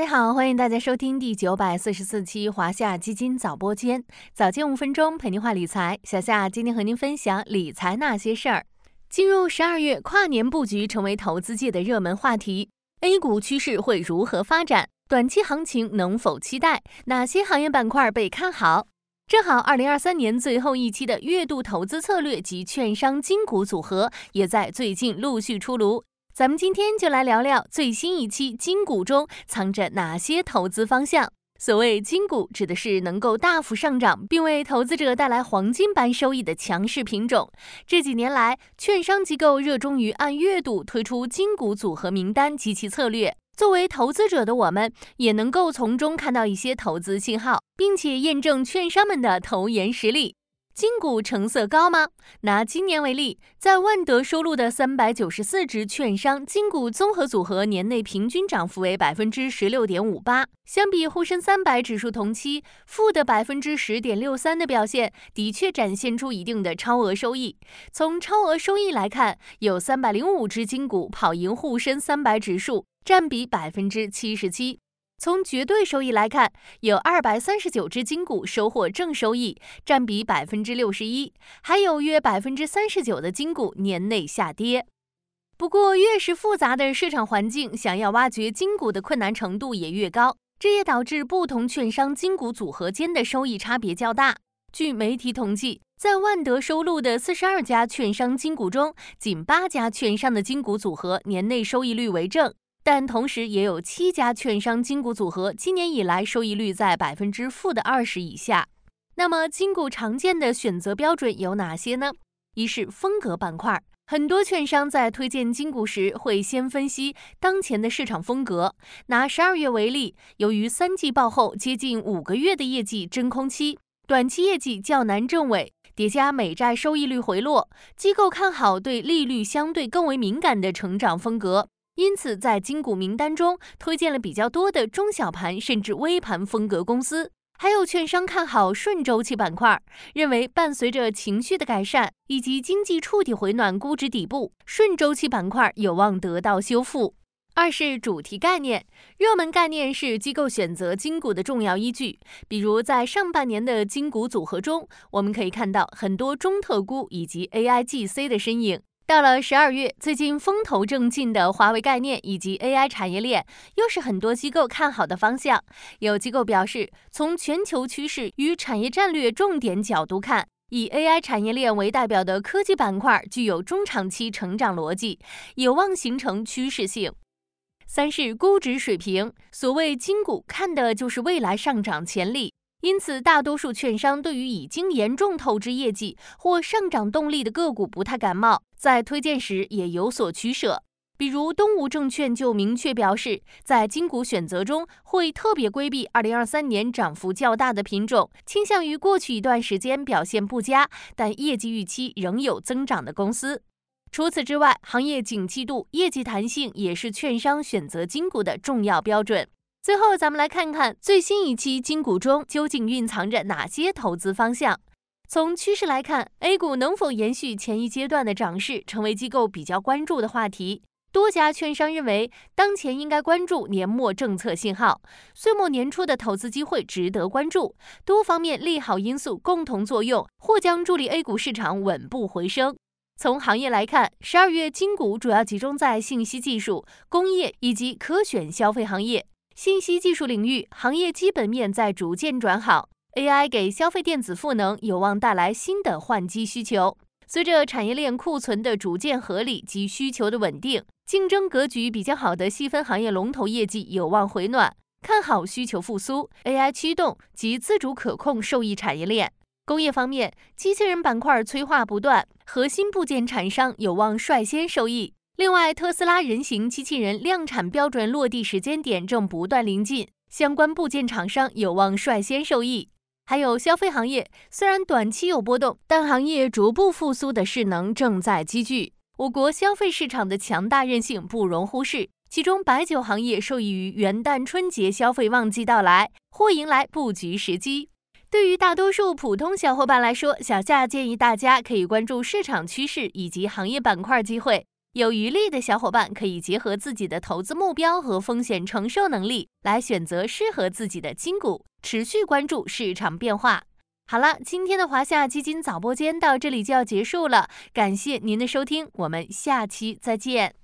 大家好，欢迎大家收听第九百四十四期华夏基金早播间，早间五分钟陪您话理财。小夏今天和您分享理财那些事儿。进入十二月，跨年布局成为投资界的热门话题。A 股趋势会如何发展？短期行情能否期待？哪些行业板块被看好？正好，二零二三年最后一期的月度投资策略及券商金股组合也在最近陆续出炉。咱们今天就来聊聊最新一期金股中藏着哪些投资方向。所谓金股，指的是能够大幅上涨并为投资者带来黄金般收益的强势品种。这几年来，券商机构热衷于按月度推出金股组合名单及其策略。作为投资者的我们，也能够从中看到一些投资信号，并且验证券商们的投研实力。金股成色高吗？拿今年为例，在万德收录的三百九十四只券商金股综合组合年内平均涨幅为百分之十六点五八，相比沪深三百指数同期负的百分之十点六三的表现，的确展现出一定的超额收益。从超额收益来看，有三百零五只金股跑赢沪深三百指数，占比百分之七十七。从绝对收益来看，有二百三十九只金股收获正收益，占比百分之六十一，还有约百分之三十九的金股年内下跌。不过，越是复杂的市场环境，想要挖掘金股的困难程度也越高，这也导致不同券商金股组合间的收益差别较大。据媒体统计，在万德收录的四十二家券商金股中，仅八家券商的金股组合年内收益率为正。但同时也有七家券商金股组合今年以来收益率在百分之负的二十以下。那么金股常见的选择标准有哪些呢？一是风格板块，很多券商在推荐金股时会先分析当前的市场风格。拿十二月为例，由于三季报后接近五个月的业绩真空期，短期业绩较难证伪，叠加美债收益率回落，机构看好对利率相对更为敏感的成长风格。因此，在金股名单中推荐了比较多的中小盘甚至微盘风格公司，还有券商看好顺周期板块，认为伴随着情绪的改善以及经济触底回暖，估值底部，顺周期板块有望得到修复。二是主题概念，热门概念是机构选择金股的重要依据，比如在上半年的金股组合中，我们可以看到很多中特估以及 AI GC 的身影。到了十二月，最近风头正劲的华为概念以及 AI 产业链，又是很多机构看好的方向。有机构表示，从全球趋势与产业战略重点角度看，以 AI 产业链为代表的科技板块具有中长期成长逻辑，有望形成趋势性。三是估值水平，所谓金股，看的就是未来上涨潜力。因此，大多数券商对于已经严重透支业绩或上涨动力的个股不太感冒，在推荐时也有所取舍。比如东吴证券就明确表示，在金股选择中会特别规避2023年涨幅较大的品种，倾向于过去一段时间表现不佳但业绩预期仍有增长的公司。除此之外，行业景气度、业绩弹性也是券商选择金股的重要标准。最后，咱们来看看最新一期金股中究竟蕴藏着哪些投资方向。从趋势来看，A 股能否延续前一阶段的涨势，成为机构比较关注的话题。多家券商认为，当前应该关注年末政策信号，岁末年初的投资机会值得关注。多方面利好因素共同作用，或将助力 A 股市场稳步回升。从行业来看，十二月金股主要集中在信息技术、工业以及可选消费行业。信息技术领域行业基本面在逐渐转好，AI 给消费电子赋能有望带来新的换机需求。随着产业链库存的逐渐合理及需求的稳定，竞争格局比较好的细分行业龙头业绩有望回暖，看好需求复苏、AI 驱动及自主可控受益产业链。工业方面，机器人板块催化不断，核心部件厂商有望率先受益。另外，特斯拉人形机器人量产标准落地时间点正不断临近，相关部件厂商有望率先受益。还有消费行业，虽然短期有波动，但行业逐步复苏的势能正在积聚。我国消费市场的强大韧性不容忽视，其中白酒行业受益于元旦春节消费旺季到来，或迎来布局时机。对于大多数普通小伙伴来说，小夏建议大家可以关注市场趋势以及行业板块机会。有余力的小伙伴可以结合自己的投资目标和风险承受能力，来选择适合自己的金股，持续关注市场变化。好了，今天的华夏基金早播间到这里就要结束了，感谢您的收听，我们下期再见。